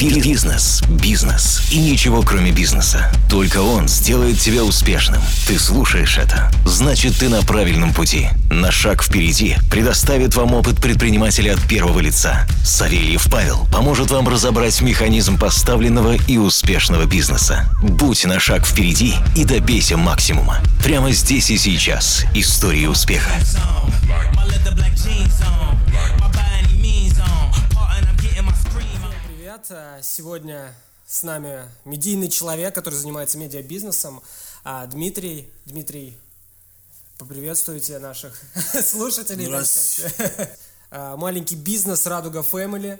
Би- Бизнес, бизнес и ничего кроме бизнеса. Только он сделает тебя успешным. Ты слушаешь это, значит ты на правильном пути. На шаг впереди предоставит вам опыт предпринимателя от первого лица. Савельев Павел поможет вам разобрать механизм поставленного и успешного бизнеса. Будь на шаг впереди и добейся максимума. Прямо здесь и сейчас. Истории успеха. My Э, Сегодня с нами медийный человек, который занимается медиабизнесом, а, Дмитрий. Дмитрий, поприветствуйте наших слушателей. сказать. А, Маленький бизнес Радуга Family.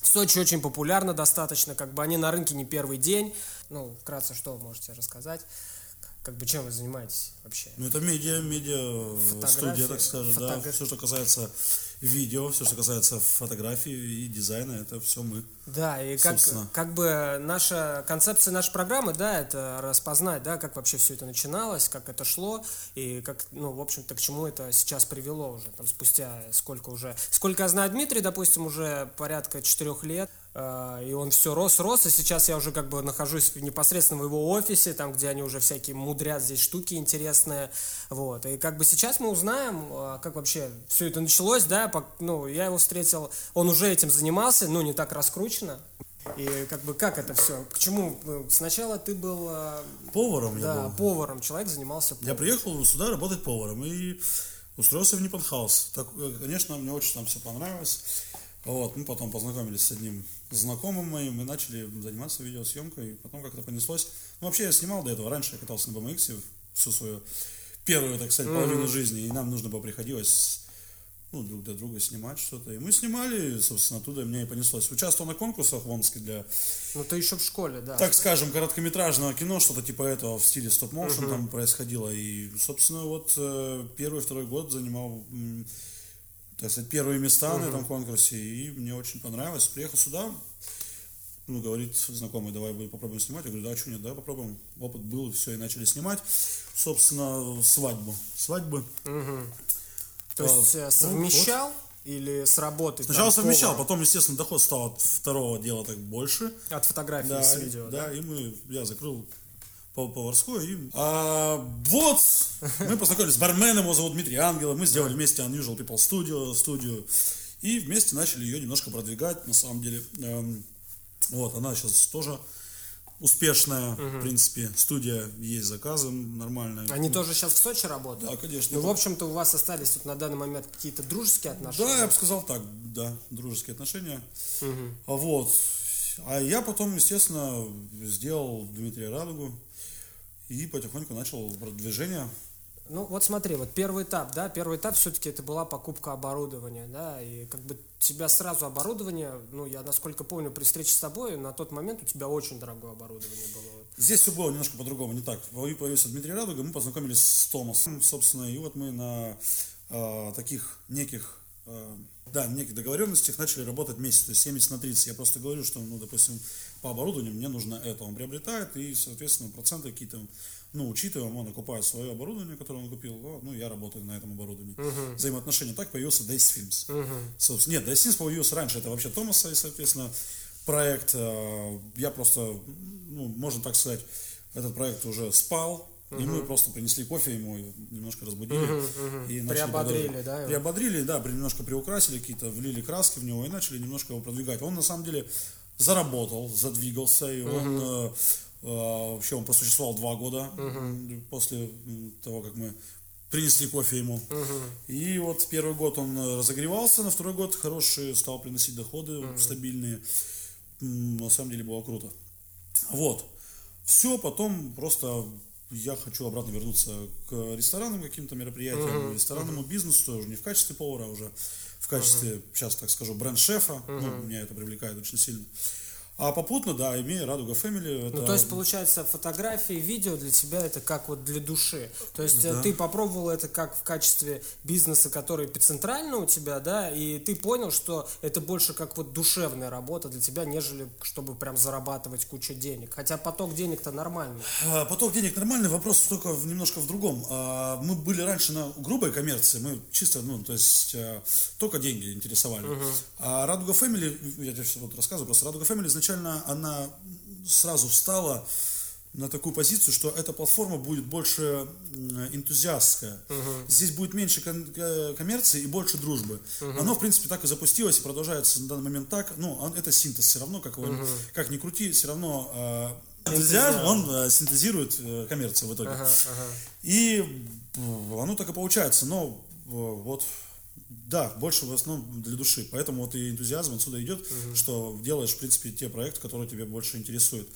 В Сочи очень популярно достаточно, как бы они на рынке не первый день. Ну, вкратце, что вы можете рассказать? Как бы чем вы занимаетесь вообще? Ну, это медиа, медиа Фотографии, студия, так скажем, да. фотографии. Все, что касается видео, все, что касается фотографии и дизайна, это все мы. Да, и как, Собственно. как бы наша концепция нашей программы, да, это распознать, да, как вообще все это начиналось, как это шло, и как, ну, в общем-то, к чему это сейчас привело уже, там, спустя сколько уже, сколько я знаю Дмитрий, допустим, уже порядка четырех лет, и он все рос, рос, и сейчас я уже как бы нахожусь непосредственно в его офисе, там, где они уже всякие мудрят здесь штуки интересные, вот, и как бы сейчас мы узнаем, э, как вообще все это началось, да, ну, я его встретил, он уже этим занимался, ну, не так раскручено, и как бы как это все? К чему? Ну, Сначала ты был э, Поваром да, я был. поваром, человек занимался Я поваром. приехал сюда работать поваром и устроился в Ниппенхаус. Так, э, конечно, мне очень там все понравилось. Вот, мы потом познакомились с одним знакомым моим и начали заниматься видеосъемкой. И потом как-то понеслось. Ну, вообще я снимал до этого. Раньше я катался на BMX всю свою первую, так сказать, половину жизни. И нам нужно было приходилось ну, друг для друга снимать что-то. И мы снимали, собственно, оттуда мне и понеслось. Участвовал на конкурсах в Омске для Ну, ты еще в школе, да. так скажем, короткометражного кино, что-то типа этого в стиле стоп-моушен там происходило. И, собственно, вот э, первый, второй год занимал, так сказать, первые места на этом конкурсе. И мне очень понравилось. Приехал сюда, ну, говорит знакомый, давай попробуем снимать. Я говорю, да, что нет, давай попробуем. Опыт был, все, и начали снимать. Собственно, свадьбу. Свадьбы. То есть а, э, ну, совмещал или с работы? Сначала там, совмещал, поваром? потом, естественно, доход стал от второго дела так больше. От фотографии Да, с видео, да? да, и мы, я закрыл пов- поварскую. И, а, вот, мы познакомились с барменом, его зовут Дмитрий Ангелов, мы сделали вместе Unusual People Studio, студию, и вместе начали ее немножко продвигать, на самом деле. Эм, вот, она сейчас тоже успешная, в принципе, студия, есть заказы нормальные. Они тоже сейчас в Сочи работают? Да, конечно. Ну, в общем-то, у вас остались тут на данный момент какие-то дружеские отношения? Да, я бы сказал так, да, дружеские отношения. А Вот. А я потом, естественно, сделал Дмитрия Радугу и потихоньку начал продвижение. Ну, вот смотри, вот первый этап, да, первый этап все-таки это была покупка оборудования, да, и как бы тебя сразу оборудование, ну, я насколько помню, при встрече с тобой, на тот момент у тебя очень дорогое оборудование было. Здесь все было немножко по-другому, не так. Появ- Появился Дмитрий Радуга, мы познакомились с Томасом, собственно, и вот мы на э, таких неких, э, да, неких договоренностях начали работать вместе, то есть 70 на 30. Я просто говорю, что, ну, допустим, по оборудованию мне нужно это. Он приобретает, и, соответственно, проценты какие-то, ну, учитываем, он окупает свое оборудование, которое он купил, о, ну, я работаю на этом оборудовании. Взаимоотношения. Так появился Days Films. Собственно, нет, Days Films появился раньше, это вообще Томаса, и, соответственно, проект, э, я просто, ну, можно так сказать, этот проект уже спал, и мы просто принесли кофе ему, немножко разбудили. И начали Приободрили, продолжать. да, его? Приободрили, да, немножко приукрасили какие-то, влили краски в него и начали немножко его продвигать. Он на самом деле заработал, задвигался, и он э, э, вообще он просуществовал два года м, после того, как мы принесли кофе ему. И вот первый год он разогревался, на второй год хорошие стал приносить доходы стабильные. М, На самом деле было круто. Вот. Все, потом просто я хочу обратно вернуться к ресторанным каким-то мероприятиям, ресторанному бизнесу тоже, не в качестве повара, а уже в качестве, сейчас так скажу, бренд-шефа. Ну, меня это привлекает очень сильно. А попутно, да, имея Радуга Family, это... Ну, то есть, получается, фотографии, видео для тебя это как вот для души. То есть, э, Да. ты попробовал это как в качестве бизнеса, который эпицентрально у тебя, да, и ты понял, что это больше как вот душевная работа для тебя, нежели чтобы прям зарабатывать кучу денег. Хотя поток денег-то нормальный. А, Поток денег нормальный, вопрос только немножко в другом. А, Мы были раньше на грубой коммерции, мы чисто, ну, то есть, а, только деньги интересовали. А Радуга Family, я тебе сейчас вот рассказываю, просто Радуга Family изначально изначально она сразу встала на такую позицию, что эта платформа будет больше энтузиастская. Здесь будет меньше кон- э, коммерции и больше дружбы. Оно, в принципе, так и запустилось и продолжается на данный момент так. Ну, он- это синтез все равно, как, его, как ни крути, все равно э, энтузиазм, он э, синтезирует э, коммерцию в итоге. Ага, ага. И оно так и получается, но э, вот да, больше в основном для души. Поэтому вот и энтузиазм отсюда идет, что делаешь, в принципе, те проекты, которые тебя больше интересуют.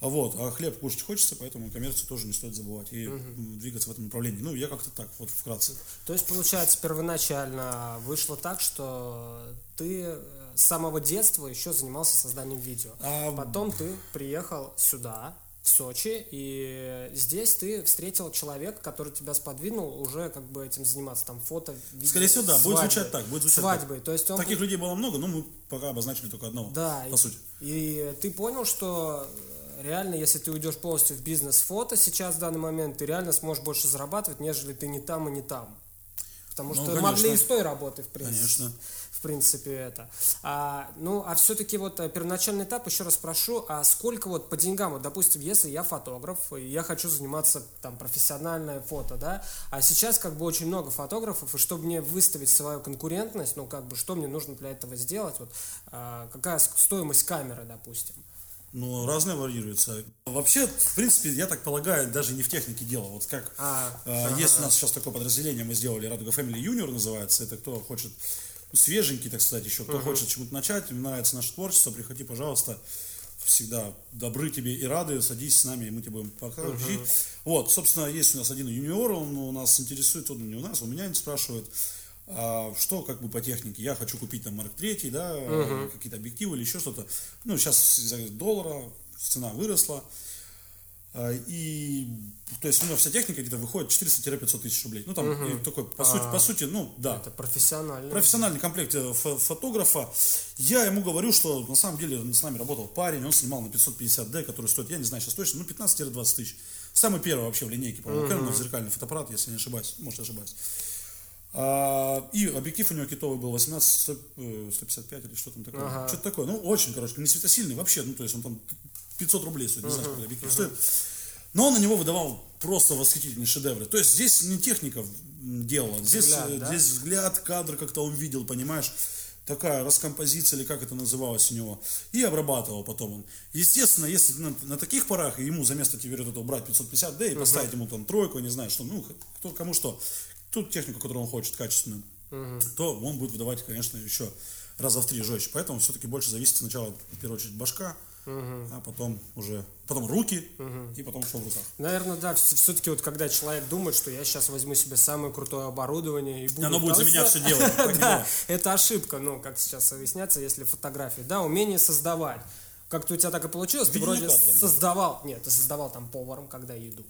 А вот, а хлеб кушать хочется, поэтому коммерцию тоже не стоит забывать и м, двигаться в этом направлении. Ну, я как-то так, вот вкратце. То есть, получается, первоначально вышло так, что ты э, с самого детства еще занимался созданием видео. А, Потом ты приехал сюда, в Сочи, и здесь ты встретил человека, который тебя сподвинул уже как бы этим заниматься, там, фото, видео, Скорее всего, да, будет свадьбой. звучать так, будет звучать Свадьбой, так. то есть он... Таких людей было много, но мы пока обозначили только одного, Да, по и, сути. и ты понял, что э, реально, если ты уйдешь полностью в бизнес фото сейчас в данный момент, ты реально сможешь больше зарабатывать, нежели ты не там и не там. Потому Ну, что конечно. могли и с той работы, в принципе. Конечно. В принципе, это. А, ну, а все-таки вот э, первоначальный этап, еще раз спрошу, а сколько вот по деньгам, вот, допустим, если я фотограф, и я хочу заниматься там профессиональное фото, да, а сейчас как бы очень много фотографов, и чтобы мне выставить свою конкурентность, ну, как бы, что мне нужно для этого сделать, вот, а, какая стоимость камеры, допустим. Ну, разное варьируется. Вообще, в принципе, я так полагаю, даже не в технике дело. Вот как А, э, есть у нас сейчас такое подразделение, мы сделали Радуга Family Junior называется. Это кто хочет свеженький, так сказать, еще, кто хочет чему-то начать, им нравится наше творчество, приходи, пожалуйста. Всегда добры тебе и рады, садись с нами, и мы тебе будем показывать. учить. Вот, собственно, есть у нас один юниор, он у нас интересует, он не у нас, у меня спрашивает, а, что как бы по технике. Я хочу купить там Марк 3, да, какие-то объективы или еще что-то. Ну, сейчас из-за доллара цена выросла. И, то есть, у меня вся техника где-то выходит 400-500 тысяч рублей. Ну, там и такой, по, сути, по сути, ну, да. Это профессионально. Профессиональный комплект э, фо- фотографа. Я ему говорю, что на самом деле с нами работал парень, он снимал на 550D, который стоит, я не знаю сейчас точно, ну 15-20 тысяч. Самый первый вообще в линейке, по-моему, Canon, зеркальный фотоаппарат, если не ошибаюсь, может ошибаюсь. А, и объектив у него китовый был 18 100, э, 155 или что там такое. Ага. Что-то такое. Ну, очень, короче, не светосильный вообще. Ну, то есть он там 500 рублей стоит, не знаю, сколько объектив стоит. Но он на него выдавал просто восхитительные шедевры. То есть здесь не техника делала, здесь Взгляд, э, да? здесь взгляд, кадр как-то он видел, понимаешь, такая раскомпозиция или как это называлось у него, и обрабатывал потом он. Естественно, если на, на таких порах ему за место тебе это убрать 550D и поставить ему там тройку, не знаю, что, ну, кто кому что, ту технику, которую он хочет, качественную, то он будет выдавать, конечно, еще раза в три жестче. Поэтому все-таки больше зависит сначала, в первую очередь, башка, а потом уже, потом руки, и потом что в руках. Наверное, да, все-таки вот когда человек думает, что я сейчас возьму себе самое крутое оборудование и буду... Оно будет за меня все делать. Да, это ошибка, ну, как сейчас объясняется, если фотографии. Да, умение создавать. Как-то у тебя так и получилось, ты вроде создавал, нет, ты создавал там поваром, когда еду.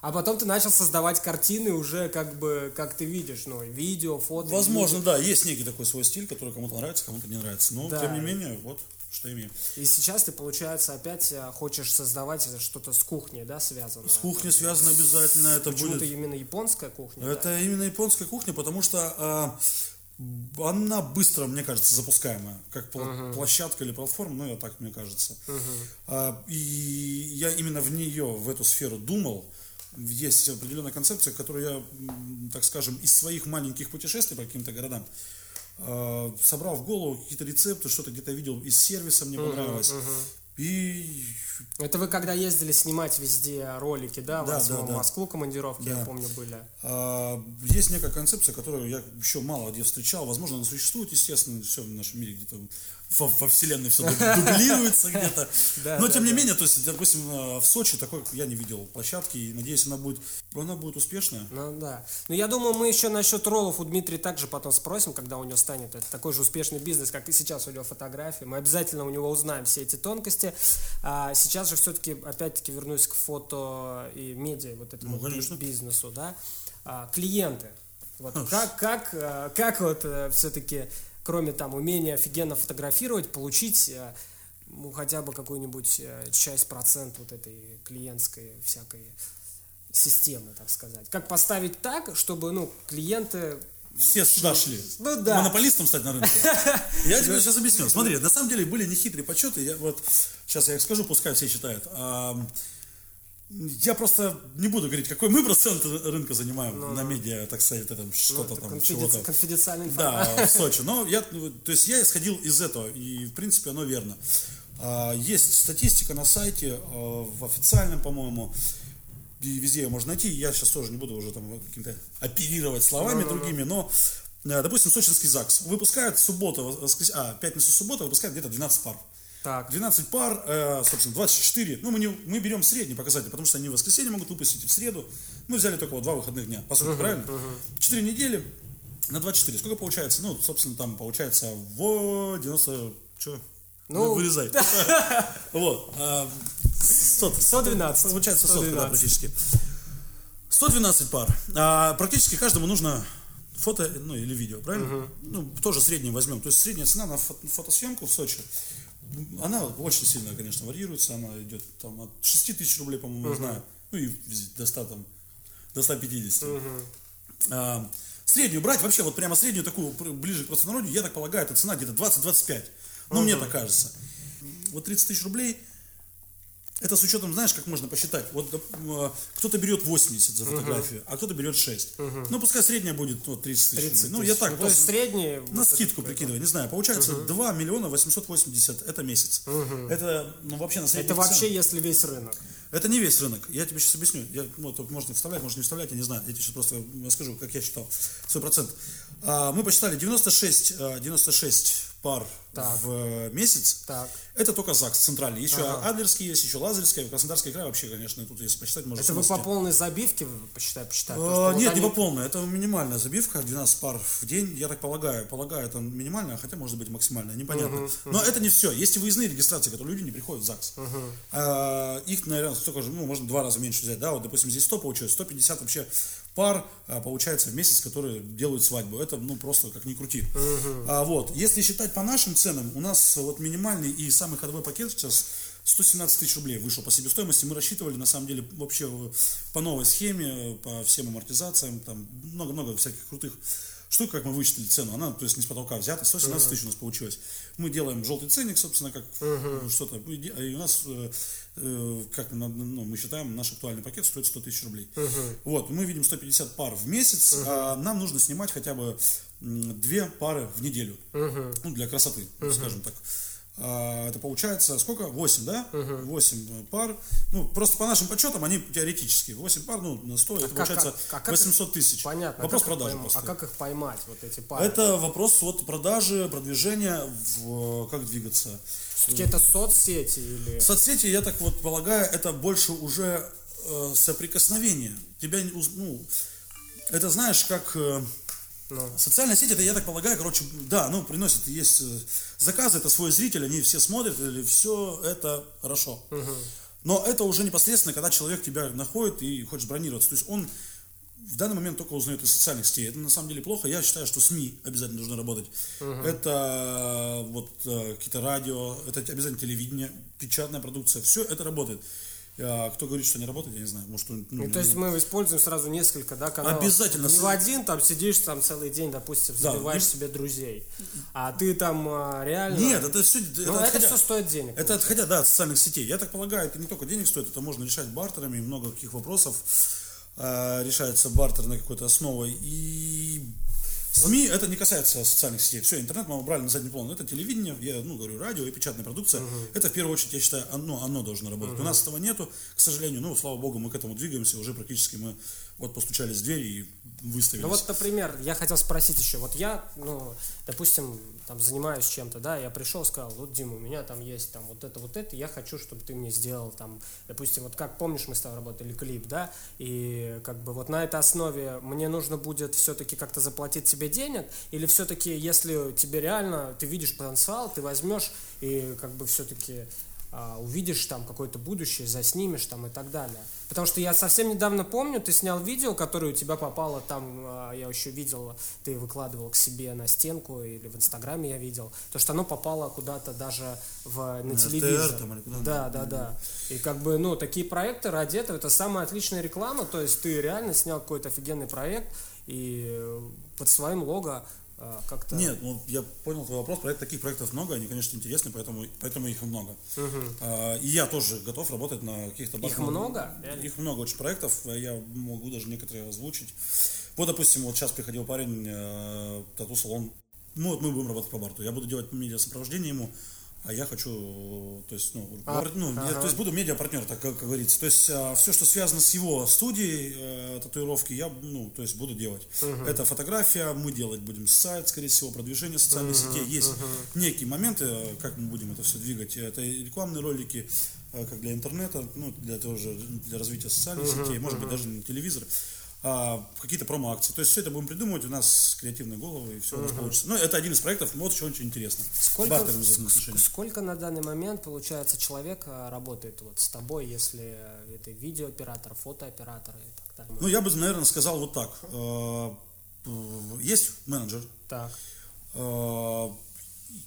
А потом ты начал создавать картины уже как бы, как ты видишь, ну, видео, фото. Возможно, видео. да, есть некий такой свой стиль, который кому-то нравится, кому-то не нравится. Но, Да. тем не менее, вот что имеем. И сейчас ты, получается, опять э, хочешь создавать что-то с кухней, да, связанное. С кухней связано обязательно, это Почему-то будет... именно японская кухня. да? Это именно японская кухня, потому что а, она быстро, мне кажется, запускаемая, как пла- площадка или платформа, ну, я так мне кажется. А, и я именно в нее, в эту сферу думал. Есть определенная концепция, которую я, так скажем, из своих маленьких путешествий по каким-то городам собрал в голову какие-то рецепты, что-то где-то видел из сервиса, мне понравилось. И Это вы когда ездили снимать везде ролики, да, Да, в да, в да. Москву командировки, я Да. помню, были. А, Есть некая концепция, которую я еще мало где встречал. Возможно, она существует, естественно, все в нашем мире где-то во, во вселенной все дублируется где-то. Но тем не менее, то есть, допустим, э, в Сочи такой я не видел площадки, и надеюсь, она будет, она будет успешная. Ну да. Ну я думаю, мы еще насчет роллов у Дмитрия также потом спросим, когда у него станет это такой же успешный бизнес, как и сейчас у него фотографии. Мы обязательно у него узнаем все эти тонкости. А сейчас же все-таки, опять-таки, вернусь к фото и медиа, вот этому Ну, конечно. бизнесу, да. А, клиенты. Вот как, как, а, как вот все-таки, кроме там умения офигенно фотографировать, получить а, ну, хотя бы какую-нибудь э, часть, процент вот этой клиентской всякой системы, так сказать. Как поставить так, чтобы ну, клиенты все сюда шли. Ну да. Монополистом стать на рынке. Я тебе сейчас объясню. Смотри, на самом деле были нехитрые подсчеты. Я вот сейчас я их скажу, пускай все читают. Я просто не буду говорить, какой мы процент рынка занимаем на медиа, так сказать, это что-то там, Конфиденци- чего-то. Конфиденциальная информация. Да, в Сочи. Но я, ну, то есть я исходил из этого, и в принципе оно верно. А, Есть статистика на сайте, а, в официальном, по-моему, и везде ее можно найти. Я сейчас тоже не буду уже там каким-то оперировать словами другими, но, э, допустим, сочинский ЗАГС выпускает суббота, воскрес... а, пятницу, суббота выпускает где-то 12 пар. Так. 12 пар, э, собственно, 24. Ну, мы, не, мы берем средний показатель, потому что они в воскресенье могут выпустить и в среду. Мы взяли только вот два выходных дня, по сути, правильно? 4 недели на 24. Сколько получается? Ну, собственно, там получается в 90... Что? Ну, вырезай. Вот. а, 100, 112. Получается 100, да, 112. практически. 112 пар. А, практически каждому нужно фото, ну или видео, правильно? Ну, тоже среднее возьмем. То есть средняя цена на фо- фотосъемку в Сочи, она очень сильно, конечно, вариируется. Она идет там от 6 тысяч рублей, по-моему, я знаю. Ну и до 100 там, до 150. А, среднюю брать, вообще вот прямо среднюю такую, ближе к простонародью, я так полагаю, эта цена где-то 20-25. Ну, мне так кажется. Вот 30 тысяч рублей, это с учетом, знаешь, как можно посчитать. Вот э, кто-то берет 80 за фотографию, а кто-то берет 6. Ну, пускай средняя будет ну, 30 тысяч. 30 рублей. Ну, я так Ну, то есть просто средний... на вот скидку прикидываю, не знаю. Получается 2 миллиона 880 это месяц. Это, ну, вообще на средний Это вообще если весь рынок. это не весь рынок. Я тебе сейчас объясню. Я, ну, можно вставлять, можно не вставлять, я не знаю. Я тебе сейчас просто расскажу, как я считал свой процент. А, мы посчитали 96, а, 96 пар Так. в э, месяц. Так. Это только ЗАГС центральный. Еще Адлерский есть, еще Лазаревская, Краснодарский край вообще, конечно, тут если посчитать, можно Это вы по полной забивке посчитать, посчитать? А, Нет, вот не они- по полной, это минимальная забивка, 12 пар в день, я так полагаю. Полагаю, это минимальная, хотя может быть максимальная, непонятно. Но это не все. Есть и выездные регистрации, которые люди не приходят в ЗАГС. А, их, наверное, столько же, ну, можно два раза меньше взять. Да, вот, допустим, здесь 100 получилось, 150 вообще пар а, получается в месяц, которые делают свадьбу. Это, ну, просто как ни крути. А, вот, если считать по нашим ценам, у нас вот минимальный и самый ходовой пакет сейчас 117 тысяч рублей вышел по себестоимости. Мы рассчитывали, на самом деле, вообще по новой схеме, по всем амортизациям, там много-много всяких крутых штук, как мы вычислили цену. Она, то есть, не с потолка взята, 117 тысяч у нас получилось. Мы делаем желтый ценник, собственно, как э, что-то. И у нас, э, э, как ну, мы считаем, наш актуальный пакет стоит 100 тысяч рублей. Вот, мы видим 150 пар в месяц, а нам нужно снимать хотя бы две пары в неделю. Ну, для красоты, скажем так. А, это получается сколько? 8, да? 8 пар. Ну, просто по нашим подсчетам они теоретические. 8 пар, ну, на 100, это как- получается как- а как 800 тысяч. Понятно. Вопрос а как их продажи просто. А как их поймать, вот эти пары? Это вопрос вот продажи, продвижения, в, как двигаться. Все-таки это соцсети или... Соцсети, я так вот полагаю, это больше уже э, соприкосновение. Тебя, ну, это знаешь, как э, Ну. социальная сеть, это, я так полагаю, короче, да, ну, приносит, есть э, заказы, это свой зритель, они все смотрят, или все это хорошо. Но это уже непосредственно, когда человек тебя находит и хочет бронироваться. То есть он в данный момент только узнает из социальных сетей. Это на самом деле плохо. Я считаю, что СМИ обязательно должны работать. Это вот э, какие-то радио, это обязательно телевидение, печатная продукция. Все это работает. А кто говорит, что не работает, я не знаю. Может, ну, Ну, то есть мы используем сразу несколько, да, каналов. Обязательно. Не в один, там сидишь там целый день, допустим, Да, забиваешь и- себе друзей. А ты там а, реально... Нет, это все, Ну, это все стоит денег. Это отходя, да, от социальных сетей. Я так полагаю, это не только денег стоит, это можно решать бартерами, много каких вопросов э, решается бартерной какой-то основой. И СМИ это не касается социальных сетей. Все, интернет мы убрали на задний план. Это телевидение, я ну, говорю, радио и печатная продукция. Это в первую очередь, я считаю, оно, оно должно работать. У нас этого нету, к сожалению. Ну, слава богу, мы к этому двигаемся. Уже практически мы вот постучались в дверь и выставились. Ну вот, например, я хотел спросить еще, вот я, ну, допустим, там занимаюсь чем-то, да, я пришел, сказал, вот, Дима, у меня там есть там вот это, вот это, я хочу, чтобы ты мне сделал там, допустим, вот как помнишь, мы с тобой работали клип, да, и как бы вот на этой основе мне нужно будет все-таки как-то заплатить тебе денег, или все-таки, если тебе реально, ты видишь потенциал, ты возьмешь и как бы все-таки а, увидишь там какое-то будущее, заснимешь там и так далее. Потому что я совсем недавно помню, ты снял видео, которое у тебя попало там, а, я еще видел, ты выкладывал к себе на стенку или в Инстаграме я видел, то что оно попало куда-то даже в, на, На телевизор. РТР там или куда-то. да, да, да. И как бы, ну, такие проекты ради этого, это самая отличная реклама, то есть ты реально снял какой-то офигенный проект, и под своим лого э, как-то... Нет, ну я понял твой вопрос. Проект, таких проектов много, они, конечно, интересны, поэтому, поэтому их много. А, и я тоже готов работать на каких-то Их много? Реально? Их много очень проектов, а я могу даже некоторые озвучить. Вот, допустим, вот сейчас приходил парень, э, тату-салон. Ну, вот мы будем работать по барту. Я буду делать медиа-сопровождение ему, а я хочу, то есть, ну, А, ну, я- ага. то есть буду медиа-партнер, так как, как говорится. То есть все, что связано с его студией э, татуировки, я, ну, то есть буду делать. Это фотография, мы делать будем сайт, скорее всего, продвижение социальных сетей. Есть некие моменты, э, как мы будем это все двигать. Это рекламные ролики, э, как для интернета, ну, для того же, для развития социальных сетей, может быть, даже на телевизор. А, какие-то промо-акции. То есть все это будем придумывать, у нас креативные головы, и все у нас получится. Ну, это один из проектов, вот еще очень интересно. Сколько, взаимоотношениям. сколько на данный момент, получается, человек э, работает вот с тобой, если э, это видеооператор, фотооператор и так далее? Ну, я бы, наверное, сказал вот так. Э, п- Есть менеджер, Так. э,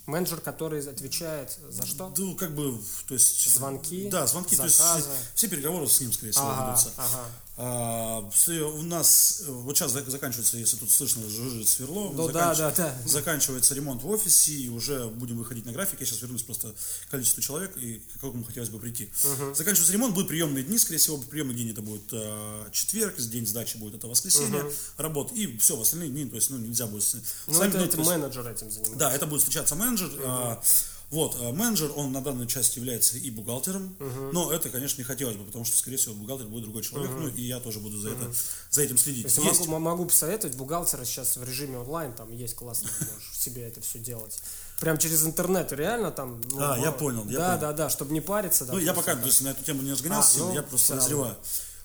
Менеджер, который отвечает за что? ну, как бы, то есть... Звонки, Да, звонки, то есть заказы. все, все переговоры с ним, скорее всего, Ага, ведутся. ага. А, у нас вот сейчас зак- заканчивается, если тут слышно, жужжит сверло, Ну да, да, да. заканчивается ремонт в офисе, и уже будем выходить на график. Я сейчас вернусь просто к количеству человек и к какому хотелось бы прийти. Заканчивается ремонт, будут приемные дни, скорее всего, приемный день это будет э, четверг, день сдачи будет это воскресенье, работа, и все, в остальные дни, то есть, ну, нельзя будет... Ну, сами, это, это менеджер этим занимается. да, это будет встречаться менеджер. а, вот, а, менеджер, он на данной части является и бухгалтером, но это, конечно, не хотелось бы, потому что, скорее всего, бухгалтер будет другой человек, ну, и я тоже буду за, это, за этим следить. То есть Есть- могу, могу посоветовать бухгалтера сейчас в режиме онлайн, там есть классно, можешь себе это все делать. Прям через интернет, реально там. ну, А, я понял, я да, понял. да, да, чтобы не париться. Ну, я пока да. то есть, на эту тему не разгонялся, А, ну, я просто равно. подозреваю.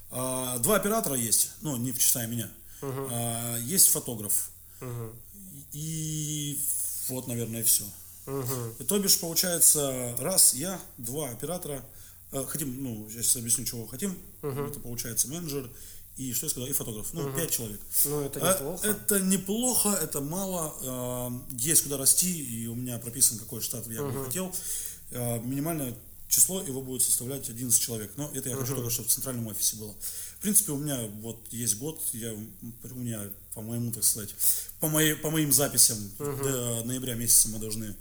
А, два оператора есть, ну, не вчитая меня. А, есть фотограф. И вот, наверное, все. И то бишь, получается, раз я, два оператора, э, хотим, ну, я сейчас объясню, чего хотим. Это получается менеджер и, что я сказал, и фотограф. Ну, пять человек. Ну, это А, неплохо. Это неплохо, это мало. э, Есть куда расти, и у меня прописан, какой штат я бы хотел. Э, Минимальное число его будет составлять 11 человек. Но это я хочу только, чтобы в центральном офисе было. В принципе, у меня вот есть год, я, у меня, по моему, так сказать, по, моей, по моим записям до ноября месяца мы должны а,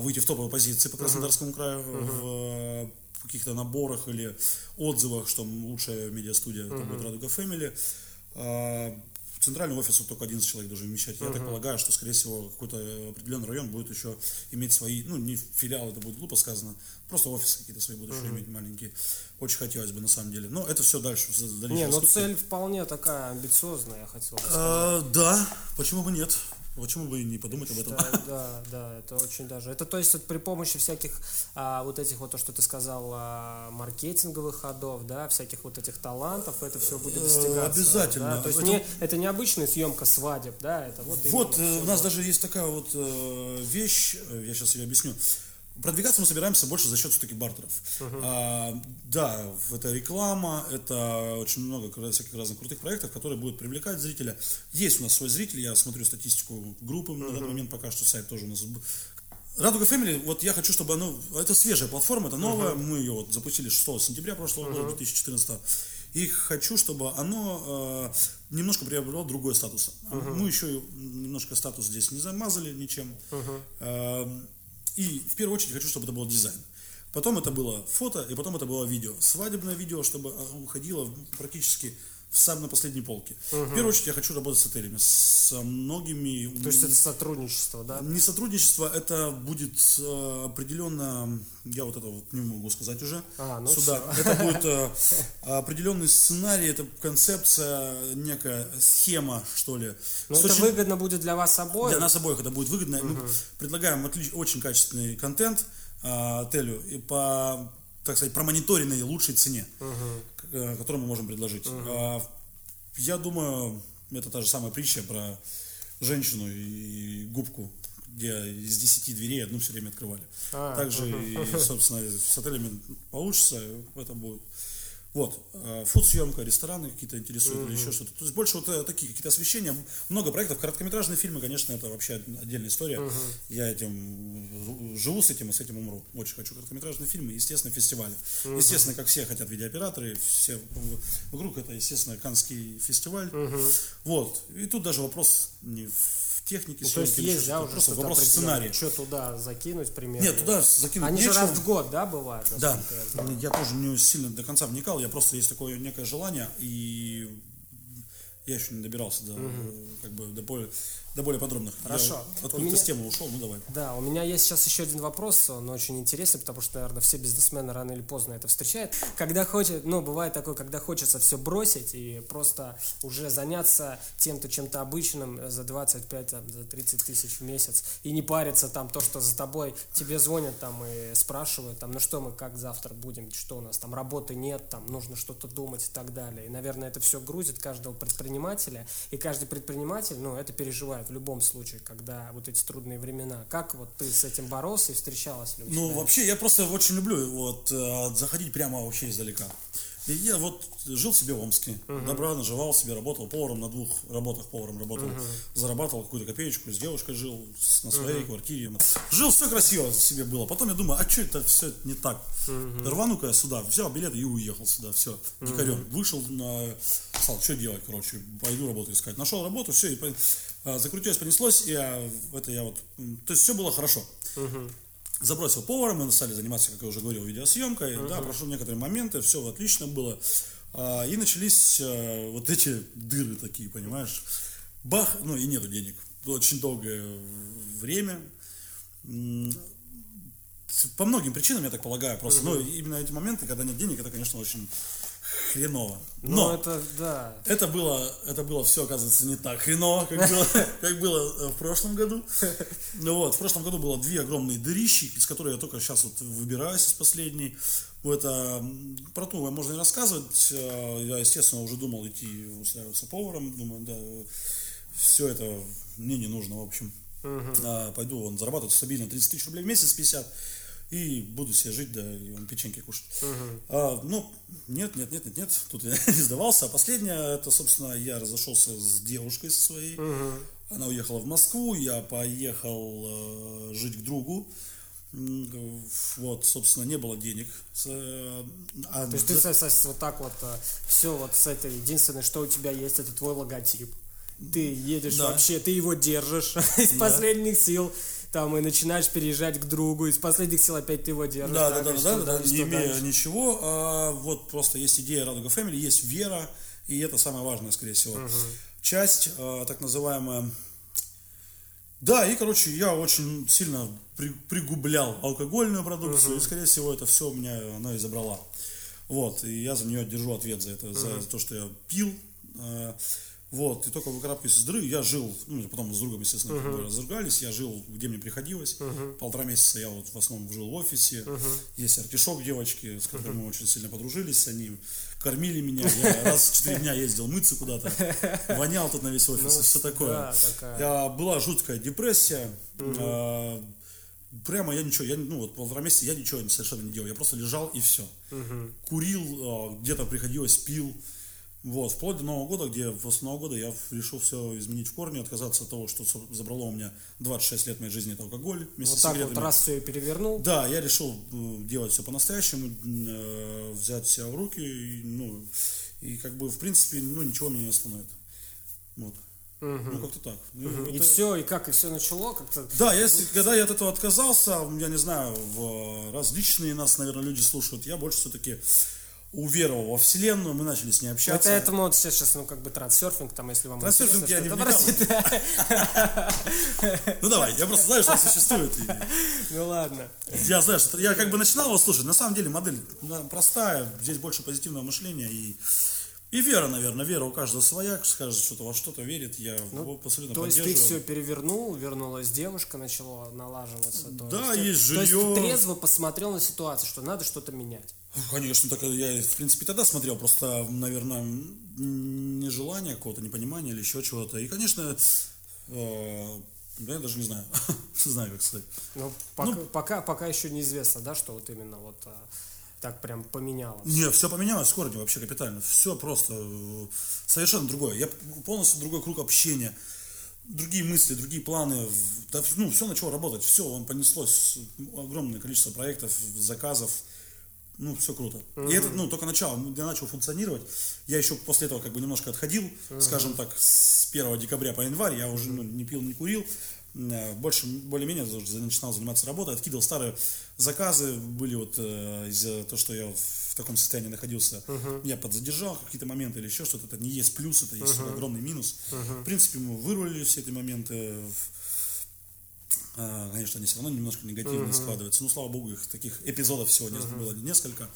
выйти в топовые позиции по Краснодарскому краю в э, каких-то наборах или отзывах, что лучшая медиастудия это будет Радуга Фэмили. А, Центральный офис вот только 11 человек должен вмещать. Я так полагаю, что, скорее всего, какой-то определенный район будет еще иметь свои, ну, не филиалы, это будет глупо сказано, просто офисы какие-то свои будут еще иметь маленькие. Очень хотелось бы, на самом деле. Но это все дальше. в Не, дальнейшей ну цель вполне такая амбициозная, я хотел бы сказать. А, да, почему бы нет? Почему бы и не подумать об этом? Да, да, это очень даже. Это то есть при помощи всяких а, вот этих вот то, что ты сказал, а, маркетинговых ходов, да, всяких вот этих талантов, это все будет Э, достигаться. обязательно. да. То есть Это- не, это не обычная съемка свадеб, да, это вот. Вот, э, у нас даже есть такая вот э, вещь, я сейчас ее объясню. Продвигаться мы собираемся больше за счет все-таки бартеров. А, да, это реклама, это очень много всяких разных крутых проектов, которые будут привлекать зрителя. Есть у нас свой зритель, я смотрю статистику группы на данный момент, пока что сайт тоже у нас Радуга Family, вот я хочу, чтобы оно, это свежая платформа, это новая, мы ее вот запустили 6 сентября прошлого года, 2014 и хочу, чтобы оно э, немножко приобрело другой статус. Мы еще немножко статус здесь не замазали ничем. Э, и в первую очередь хочу, чтобы это был дизайн. Потом это было фото, и потом это было видео. Свадебное видео, чтобы э, уходило практически в самой последней полке. В первую очередь я хочу работать с отелями, с многими. То есть это сотрудничество, да? Не сотрудничество, это будет э, определенно, я вот это вот не могу сказать уже А, ну сюда. Это будет э, определенный сценарий, это концепция, некая схема, что ли. Но Ну, это очень- выгодно будет для вас обоих. для нас обоих это будет выгодно. Мы предлагаем отлич- очень качественный контент а, отелю и по, так сказать, промониторенной лучшей цене, к- э, которую мы можем предложить. А, я думаю, это та же самая притча про женщину и губку, где из 10 дверей одну все время открывали. А, Также и, собственно, с отелями получится, это будет Вот, э, фуд-съемка, рестораны какие-то интересуют или еще что-то. То есть больше вот э, такие какие-то освещения, много проектов. Короткометражные фильмы, конечно, это вообще отдельная история. Я этим живу с этим и с этим умру. Очень хочу короткометражные фильмы, естественно, фестивали. Естественно, как все хотят видеооператоры, все вокруг это, естественно, Канский фестиваль. Вот. И тут даже вопрос не в технике Ну, то есть есть, да, уже просто вопрос сценария. Что туда закинуть, примерно? Нет, туда закинуть Они же нечего. раз в год, да, бывают? Да, я я тоже не сильно до конца вникал, я просто есть такое некое желание, и я еще не добирался до, как бы, до, более, до более подробных. Хорошо. Я У откуда-то меня- с темы ушел, ну давай. Да, у меня есть сейчас еще один вопрос, он очень интересный, потому что, наверное, все бизнесмены рано или поздно это встречают. Когда хочет, ну, бывает такое, когда хочется все бросить и просто уже заняться тем-то чем-то обычным за 25, там, за 30 тысяч в месяц и не париться там то, что за тобой тебе звонят там и спрашивают там, ну что мы, как завтра будем, что у нас там, работы нет, там, нужно что-то думать и так далее. И, наверное, это все грузит каждого предпринимателя, и каждый предприниматель, ну, это переживает в любом случае, когда вот эти трудные времена. Как вот ты с этим боролся и встречалась ли Ну, вообще, я просто очень люблю вот э, заходить прямо вообще издалека. И я вот жил себе в Омске, добра наживал себе, работал поваром на двух работах, поваром работал, зарабатывал какую-то копеечку, с девушкой жил с- на своей квартире. Жил все красиво себе было. Потом я думаю, а что это все не так? Рвану-ка я сюда, взял билет и уехал сюда, все, дикарем. Вышел на... Стал, что делать, короче, пойду работу искать. Нашел работу, все, и закрутилось, понеслось, и я, это я вот... То есть все было хорошо. Забросил повара, мы стали заниматься, как я уже говорил, видеосъемкой, да, прошел некоторые моменты, все отлично было, А, и начались вот эти дыры такие, понимаешь, бах, ну и нету денег, очень долгое время, по многим причинам, я так полагаю, просто, ну, именно эти моменты, когда нет денег, это, конечно, очень хреново, Ну, но... это, да. Это было, это было все, оказывается, не так хреново, как было, как было э, в прошлом году. Ну вот, в прошлом году было две огромные дырищи, из которых я только сейчас вот выбираюсь из последней. Это, про ту можно и рассказывать. Э, Я, естественно, уже думал идти устраиваться поваром. Думаю, да, все это мне не нужно, в общем. А, пойду вон, зарабатывать стабильно 30 тысяч рублей в месяц, 50 и буду себе жить, да, и вон, печеньки кушать. А, ну, нет, нет, нет, нет, нет, тут я не сдавался. А последнее, это, собственно, я разошелся с девушкой со своей. Она уехала в Москву, я поехал э, жить к другу. Вот, собственно, не было денег. Э, а То есть ты, со- вот так вот, все вот с этой, единственное, что у тебя есть, это твой логотип. Ты едешь Да. вообще, ты его держишь из последних сил, там, и начинаешь переезжать к другу, из последних сил опять ты его держишь. Да, да, да, да, да, не имея ничего, а вот просто есть идея Радуга Family, есть вера, и это самое важное, скорее всего. Часть, а, так называемая. Да, и, короче, я очень сильно при- пригублял алкогольную продукцию, и, скорее всего, это все у меня она и забрала. Вот, и я за нее держу ответ за это, за, за то, что я пил. а, Вот, и только выкарабкиваясь из дыры, я жил, ну, потом с другом, естественно, бы разругались, я жил, где мне приходилось. Полтора месяца я вот в основном жил в офисе. Есть артишок девочки, с которыми мы очень сильно подружились, они кормили меня, я раз в четыре дня ездил мыться куда-то, вонял тут на весь офис и все такое. Я- была жуткая депрессия, а, прямо я ничего, я, ну вот полтора месяца я ничего совершенно не делал, я просто лежал и все. Курил, а, где-то приходилось, пил. Вот, вплоть до Нового года, где после Нового года я решил все изменить в корне, отказаться от того, что забрало у меня 26 лет моей жизни, это алкоголь вместе Вот с так вот раз все и перевернул. Да, я решил э, делать все по-настоящему, э, взять себя в руки, и, ну, и как бы, в принципе, ну, ничего меня не остановит. Вот. Ну, как-то так. И это- все, и как, и все начало как-то. Да, если, когда я от этого отказался, я не знаю, в различные нас, наверное, люди слушают, я больше все-таки уверовал во Вселенную, мы начали с ней Вот общаться. поэтому вот сейчас, сейчас, ну, как бы трансерфинг, там, если вам Трансерфинг я не вникал. Ну давай, я просто знаю, что он существует. Ну ладно. Я знаю, что я как бы начинал его слушать. На самом деле модель простая, здесь больше позитивного мышления и и вера, наверное, вера у каждого своя, скажет, что-то во что-то верит, я его абсолютно Ну, То есть ты все перевернул, вернулась девушка, начала налаживаться. то Да, э, есть То есть жилье. ты трезво посмотрел на ситуацию, что надо что-то менять. Ну, Конечно, так я, в принципе, тогда смотрел, просто, наверное, нежелание какого-то, непонимания или еще чего-то. И, конечно, э, я даже не знаю, знаю, как сказать. Ну, пока, пока, пока еще неизвестно, да, что вот именно вот а, так прям поменяло? Не, все поменялось в городе вообще капитально. Все просто э, совершенно другое. Я полностью другой круг общения, другие мысли, другие планы. Да, ну, все начало работать. Все, он понеслось. Огромное количество проектов, заказов. Ну, все круто. И это, ну, только начало. Я начал функционировать. Я еще после этого как бы немножко отходил, скажем так, с 1 декабря по январь. Я уже ну, не пил, не курил. Э, Больше, более-менее начинал заниматься работой. Откидывал старые заказы. Были вот э, из-за того, что я в таком состоянии находился. Я подзадержал какие-то моменты или еще что-то. Это не есть плюс, это есть огромный минус. В принципе, мы вырулили все эти моменты. А, Конечно, они все равно немножко негативно складываются. Ну, слава богу, их таких эпизодов сегодня было несколько.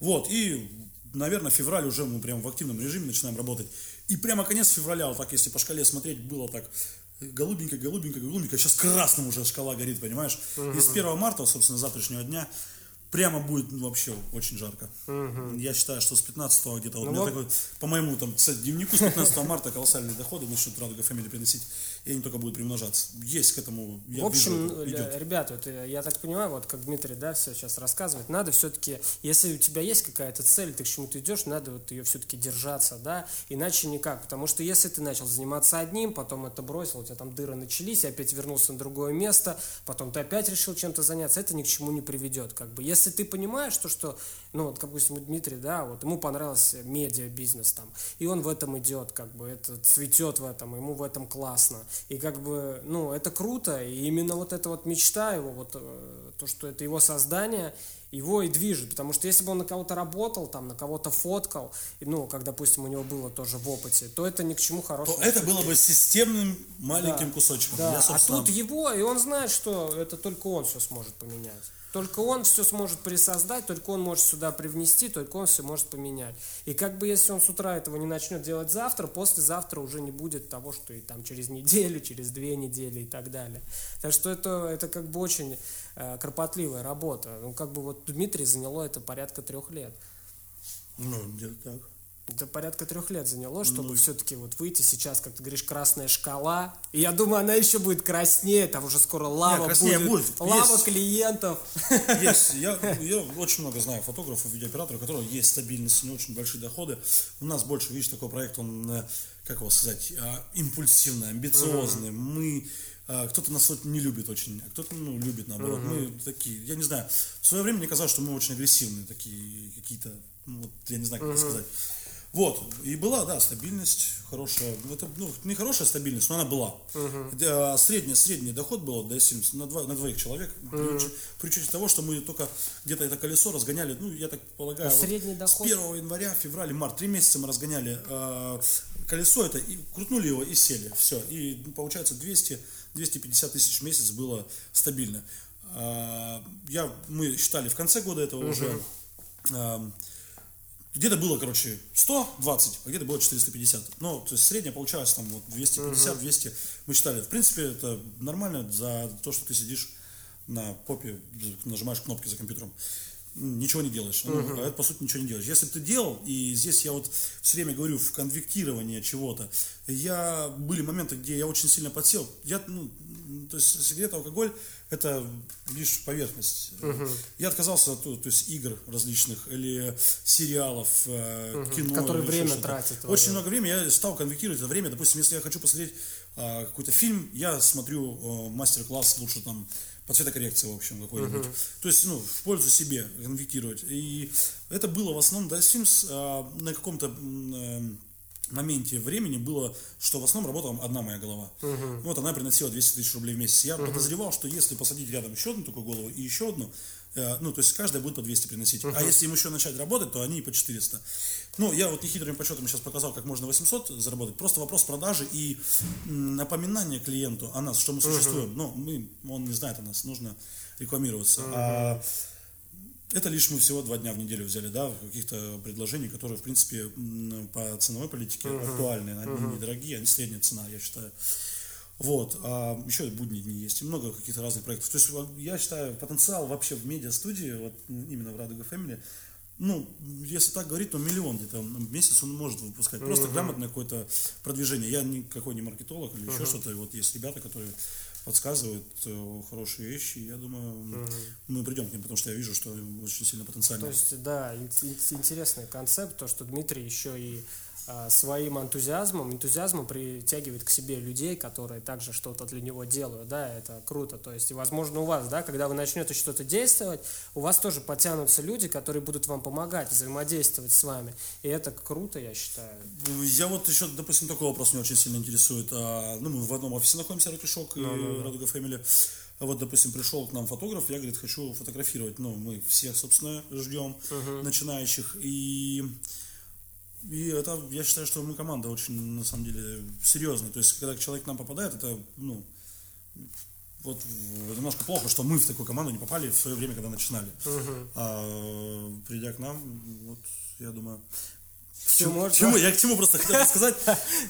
Вот, и, наверное, февраль уже мы прям в активном режиме начинаем работать. И прямо конец февраля, вот так, если по шкале смотреть, было так голубенько, голубенько, голубенько. Сейчас красным уже шкала горит, понимаешь? И с 1 марта, собственно, завтрашнего дня, прямо будет ну, вообще очень жарко. Я считаю, что с 15 где-то, вот, у меня вот- такой, по моему там, кстати, дневнику с 15 марта колоссальные доходы начнут Радуга Family приносить, и они только будут примножаться. Есть к этому, я В общем, вижу, это э, идет. ребята, вот, э, я так понимаю, вот как Дмитрий, да, все сейчас рассказывает, надо все-таки, если у тебя есть какая-то цель, ты к чему-то идешь, надо вот ее все-таки держаться, да, иначе никак, потому что если ты начал заниматься одним, потом это бросил, у тебя там дыры начались, и опять вернулся на другое место, потом ты опять решил чем-то заняться, это ни к чему не приведет, как бы. Если ты понимаешь, то, что, ну, вот, допустим, у Дмитрия, да, вот ему понравился медиа-бизнес там, и он в этом идет, как бы, это цветет в этом, ему в этом классно, и как бы, ну, это круто, и именно вот эта вот мечта его, вот э, то, что это его создание, его и движет, потому что если бы он на кого-то работал, там, на кого-то фоткал, и, ну, как, допустим, у него было тоже в опыте, то это ни к чему То хорошему. это было бы системным маленьким Да. кусочком. Да, Я, а тут его, и он знает, что это только он все сможет поменять. Только он все сможет присоздать, только он может сюда привнести, только он все может поменять. И как бы если он с утра этого не начнет делать завтра, послезавтра уже не будет того, что и там через неделю, через две недели и так далее. Так что это, это как бы очень э, кропотливая работа. Ну, как бы вот Дмитрий заняло это порядка трех лет. ну, где-то так. Это порядка трех лет заняло, чтобы Ну. все-таки вот выйти сейчас, как ты говоришь, красная шкала. И я думаю, она еще будет краснее, там уже скоро лава краснее будет, будет. лава Есть. клиентов. Есть. Я, я очень много знаю фотографов, видеооператоров, у которых есть стабильность, не очень большие доходы. У нас больше, видишь, такой проект, он, э, как его сказать, а, импульсивный, амбициозный. Мы а, кто-то нас вот не любит очень, а кто-то ну, любит наоборот. Мы такие, я не знаю, в свое время мне казалось, что мы очень агрессивные, такие какие-то, ну, вот, я не знаю, как это сказать. Вот, и была, да, стабильность хорошая. Это, ну, не хорошая стабильность, но она была. Да, средний, средний доход был до 70, на, два, на двоих человек, при, уч- при учете того, что мы только где-то это колесо разгоняли, ну, я так полагаю, А вот средний доход? с 1 января, февраль, март, три месяца мы разгоняли э, колесо это, и крутнули его и сели, все. И ну, получается 200, 250 тысяч в месяц было стабильно. А, я, мы считали в конце года этого уже, а, где-то было, короче, 120, а где-то было 450. Ну, то есть средняя получалась там вот 250, 200. Мы считали, в принципе, это нормально за то, что ты сидишь на попе, нажимаешь кнопки за компьютером. М, Ничего не делаешь. Ну, а это, по сути, ничего не делаешь. Если бы ты делал, и здесь я вот все время говорю в конвектирование чего-то, я, были моменты, где я очень сильно подсел. Я, ну, то есть сигарета, алкоголь, это лишь поверхность. Я отказался от то есть, игр различных или сериалов, э, кино. Которые время твое. Очень много времени я стал конвектировать это время. Допустим, если я хочу посмотреть а, какой-то фильм, я смотрю э, мастер-класс лучше там по цветокоррекции, в общем, какой-нибудь. То есть, ну, в пользу себе конвектировать. И это было в основном, да, Sims а, на каком-то э, моменте времени было, что в основном работала одна моя голова. Вот она приносила 200 тысяч рублей в месяц. Я подозревал, что если посадить рядом еще одну такую голову и еще одну, э, ну, то есть каждая будет по 200 приносить. А если им еще начать работать, то они и по 400. Ну, я вот нехитрыми подсчетами сейчас показал, как можно 800 заработать. Просто вопрос продажи и м, напоминания клиенту о нас, что мы существуем. Ну, мы, он не знает о нас, нужно рекламироваться. А это лишь мы всего два дня в неделю взяли, да, каких-то предложений, которые, в принципе, по ценовой политике актуальны. Они недорогие, они средняя цена, я считаю. Вот, а еще и будние дни есть, и много каких-то разных проектов. То есть я считаю, потенциал вообще в медиа-студии, вот именно в Радуга Family, ну, если так говорить, то миллион где-то в месяц он может выпускать. Просто грамотное какое-то продвижение. Я никакой не маркетолог или еще что-то. И Вот есть ребята, которые подсказывают э, хорошие вещи. Я думаю, мы придем к ним, потому что я вижу, что очень сильно потенциально. То есть, да, ин- ин- интересный концепт, то, что Дмитрий еще и своим энтузиазмом, энтузиазмом притягивает к себе людей, которые также что-то для него делают, да, это круто, то есть, и, возможно, у вас, да, когда вы начнете что-то действовать, у вас тоже потянутся люди, которые будут вам помогать, взаимодействовать с вами, и это круто, я считаю. Я вот еще, допустим, такой вопрос меня очень сильно интересует. А, ну, мы в одном офисе находимся, Ратишок и Радуга Фэмили. А вот, допустим, пришел к нам фотограф, я, говорит, хочу фотографировать. Ну, мы всех, собственно, ждем начинающих. И, и это, я считаю, что мы команда очень, на самом деле, серьезная. То есть, когда человек к нам попадает, это, ну, вот немножко плохо, что мы в такую команду не попали в свое время, когда начинали. А придя к нам, вот, я думаю, Все Чему- можно. чему? Я к чему просто хотел сказать,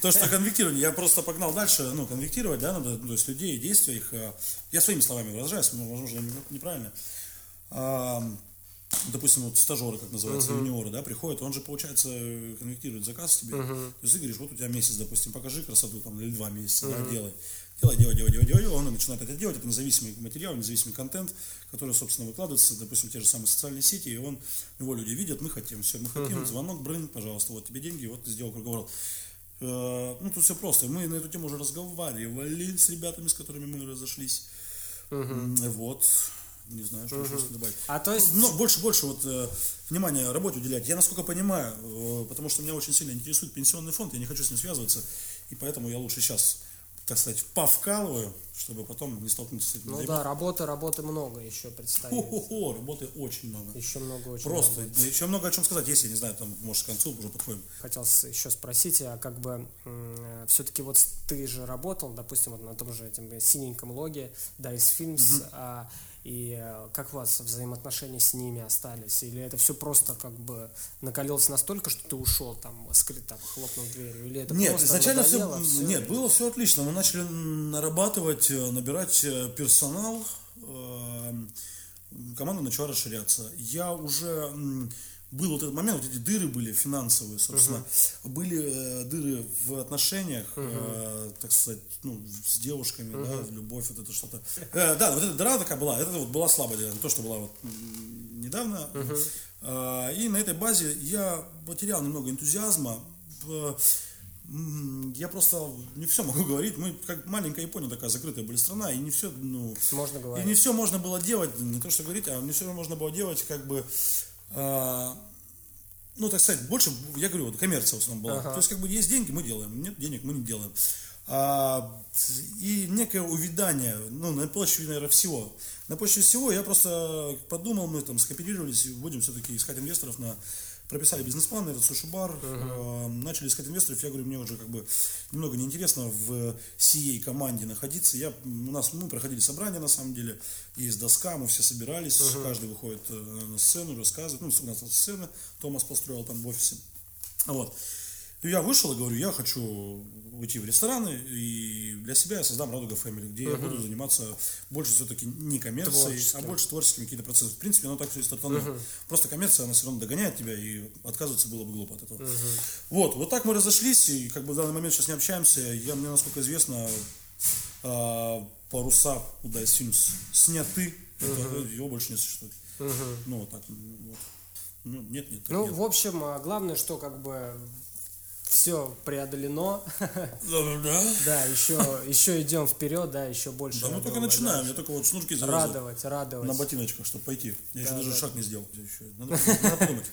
то, что конвектирование, я просто погнал дальше, ну, конвектировать, да, надо, то есть людей, действия их, э, я своими словами выражаюсь, но, возможно, не- неправильно. Допустим, вот стажеры, как называется, юниоры, да, приходят, он же, получается, конвектирует заказ тебе, то есть ты говоришь, вот у тебя месяц, допустим, покажи красоту, там, или два месяца, да, делай. Делай, делай, делай, делай, делай, он начинает это делать, это независимый материал, независимый контент, который, собственно, выкладывается, допустим, в те же самые социальные сети, и он, его люди видят, мы хотим, все, мы хотим, звонок, брын, пожалуйста, вот тебе деньги, вот ты сделал круговорот. Э, Ну, тут все просто. Мы на эту тему уже разговаривали с ребятами, с которыми мы разошлись. М, Вот. Не знаю, что еще добавить. А то есть, Ну, больше, больше вот э, внимания работе уделять. Я насколько понимаю, э, потому что меня очень сильно интересует пенсионный фонд, я не хочу с ним связываться, и поэтому я лучше сейчас, так сказать, повкалываю, чтобы потом не столкнуться с этим. ну Дай да, работы, работы много еще предстоит. Хо-хо-хо, работы очень много. Еще много очень Просто, много. да еще много о чем сказать, если, не знаю, там, может, к концу уже подходим. хотел еще спросить, а как бы все-таки вот ты же работал, допустим, вот на том же этим синеньком логе, Dice Films, а, и э, как у вас взаимоотношения с ними остались? Или это все просто как бы накалилось настолько, что ты ушел там, скрыт, там, хлопнул дверью? Или это Нет, изначально все, всё? нет, было все отлично. Мы начали нарабатывать, э, набирать э, персонал, команда начала расширяться. Я уже был вот этот момент, вот эти дыры были финансовые, собственно, были э, дыры в отношениях, э, так сказать, ну, с девушками, да, любовь, вот это что-то. Э, да, вот эта дыра такая была, это вот была слабая дыра, то, что была вот недавно. Э, и на этой базе я потерял немного энтузиазма. Э, Я просто не все могу говорить. Мы как маленькая Япония такая закрытая были страна, и не все, ну, Можно и говорить. не все можно было делать, не то что говорить, а не все можно было делать, как бы, ну, так сказать, больше, я говорю, вот коммерция в основном была. Ага. То есть, как бы, есть деньги, мы делаем, нет денег, мы не делаем. А, и некое увядание, ну, на почве, наверное, всего. На почве всего я просто подумал, мы там скооперировались, и будем все-таки искать инвесторов на прописали бизнес-план, этот суши-бар, э, начали искать инвесторов, я говорю, мне уже как бы немного неинтересно в сией команде находиться, я, у нас, мы проходили собрания на самом деле, есть доска, мы все собирались, каждый выходит э, на сцену, рассказывает, ну, у нас сцена, Томас построил там в офисе, вот. И я вышел и говорю, я хочу уйти в рестораны, и для себя я создам Радуга Family, где я буду заниматься больше все-таки не коммерцией, а больше творческими какие-то процессы. В принципе, оно так все и стартануло. Просто коммерция, она все равно догоняет тебя, и отказываться было бы глупо от этого. Вот, вот так мы разошлись, и как бы в данный момент сейчас не общаемся. Я, мне, насколько известно, а, паруса у Dice Films сняты, Это- его больше не существует. Ну, вот так, вот. Ну, нет, нет. Ну, нет. в общем, а, главное, что как бы все преодолено. Да, Да, еще, еще идем вперед, да, еще больше. Да, мы только думаю, начинаем, дальше. я только вот шнурки завязал Радовать, радовать. на ботиночках, чтобы пойти. Я еще Да, даже да. шаг не сделал. Еще. Надо, надо подумать.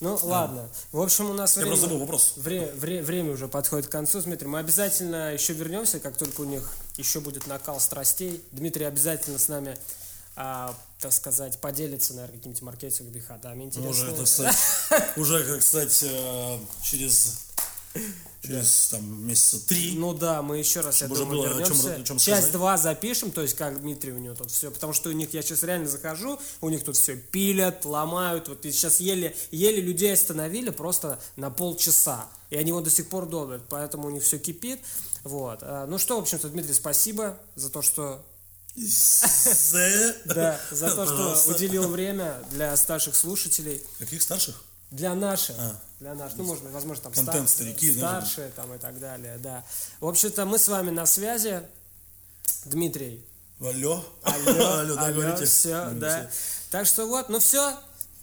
Ну, ладно. В общем, у нас Я время, забыл вопрос. вре- вре- время уже подходит к концу, Дмитрий. Мы обязательно еще вернемся, как только у них еще будет накал страстей. Дмитрий обязательно с нами, а, так сказать, поделится, наверное, какими-то маркетинговыми ходами. Ну, Уже, Интересно. так сказать, уже, как сказать, э, через, через там, месяца три. Ну да, мы еще раз, я думаю, было о чем- о чем Часть сказать. 2 запишем, то есть как Дмитрий у него тут все, потому что у них, я сейчас реально захожу, у них тут все пилят, ломают, вот и сейчас еле, еле людей остановили просто на полчаса, и они его до сих пор долбят, поэтому у них все кипит, вот. А, Ну что, в общем-то, Дмитрий, спасибо за то, что да, за то, что уделил время для старших слушателей. Каких старших? Для наших. А, для наших. Ну, можно, возможно, там стар, старики, старшие да? там и так далее, да. В общем-то, мы с вами на связи. Дмитрий. Алло. Алло, алло, да, алло, говорите. Все, да. Все. Так что вот, ну все.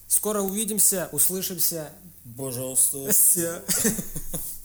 Скоро увидимся, услышимся. Пожалуйста. Все.